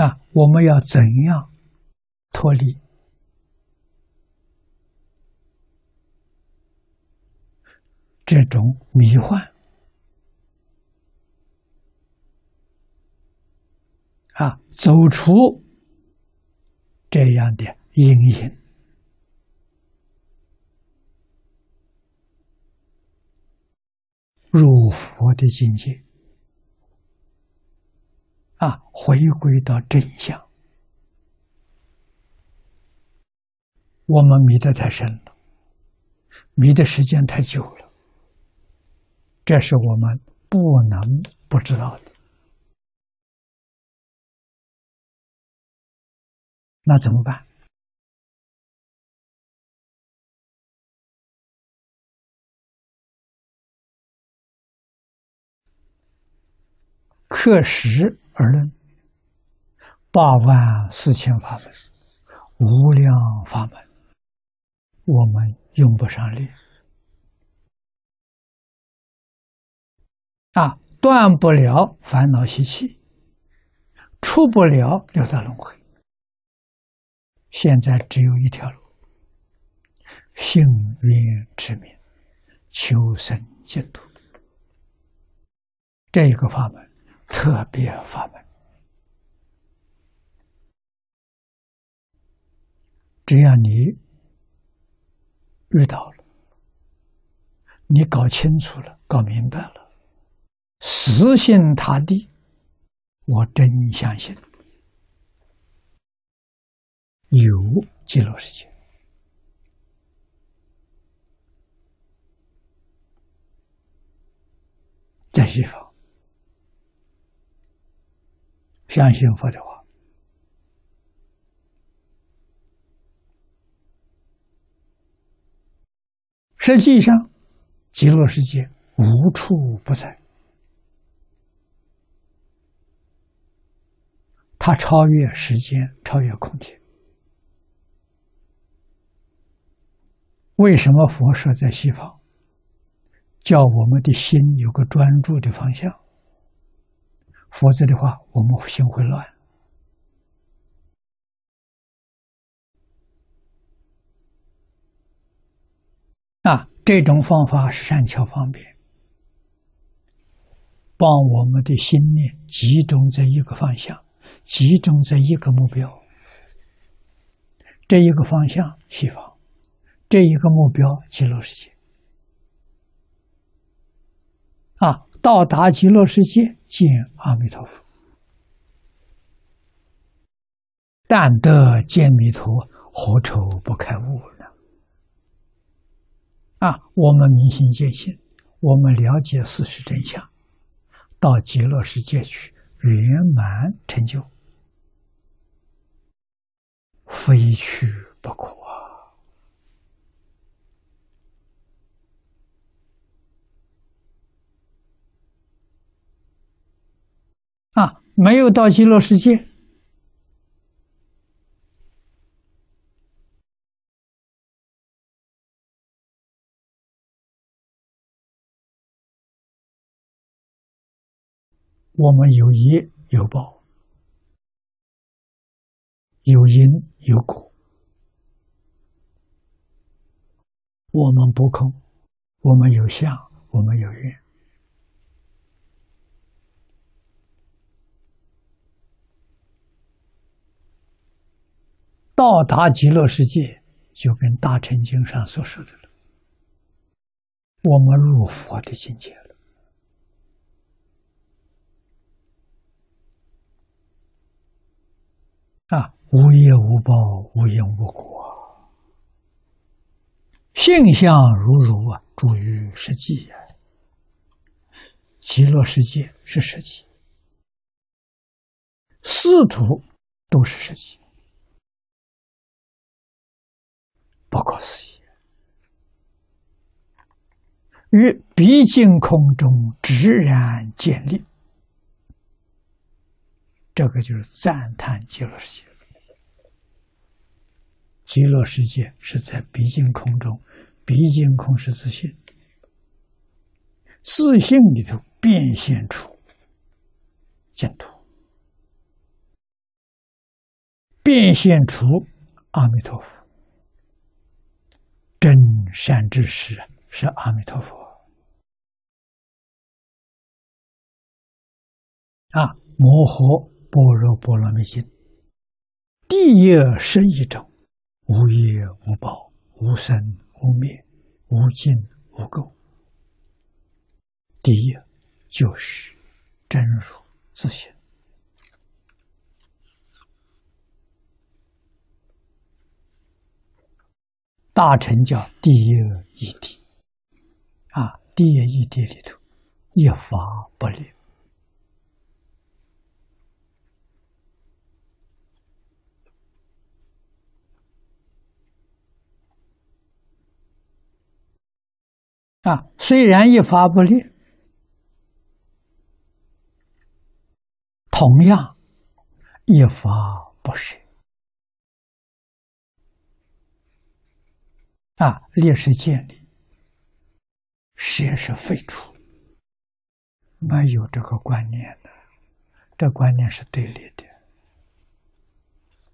啊，我们要怎样脱离这种迷幻？啊，走出这样的阴影，入佛的境界。啊，回归到真相。我们迷得太深了，迷的时间太久了，这是我们不能不知道的。那怎么办？课时。而论八万四千法门，无量法门，我们用不上力啊，断不了烦恼习气，出不了六道轮回。现在只有一条路：幸运之名，求生净土。这一个法门。特别法门，只要你遇到了，你搞清楚了，搞明白了，死心塌地，我真相信。有极乐世界，在西方。相信佛的话，实际上，极乐世界无处不在，它超越时间，超越空间。为什么佛说在西方，叫我们的心有个专注的方向？否则的话，我们心会乱。啊，这种方法是善巧方便，帮我们的心念集中在一个方向，集中在一个目标。这一个方向西方，这一个目标极乐世界。到达极乐世界见阿弥陀佛，但得见弥陀，何愁不开悟呢？啊，我们明心见性，我们了解事实真相，到极乐世界去圆满成就，非去不可啊，没有到极乐世界，我们有业有报，有因有果，我们不空，我们有相，我们有缘。到达极乐世界，就跟《大乘经》上所说的了。我们入佛的境界了，啊，无业无报，无因无果，性相如如啊，诸于实际。极乐世界是实际，四土都是实际。不可思议，于毕竟空中直然建立，这个就是赞叹极乐世界。极乐世界是在毕竟空中，毕竟空是自信，自信里头变现出净土。变现出阿弥陀佛，真善之时是阿弥陀佛啊！摩诃般若波罗蜜经，第一是一种，无业无报，无生无灭，无尽无垢。第一就是真如自性。大乘叫第一义谛，啊，第一义谛里头一法不立，啊，虽然一法不立，同样一法不舍。啊，烈士建立，舍是废除，没有这个观念的，这观念是对立的。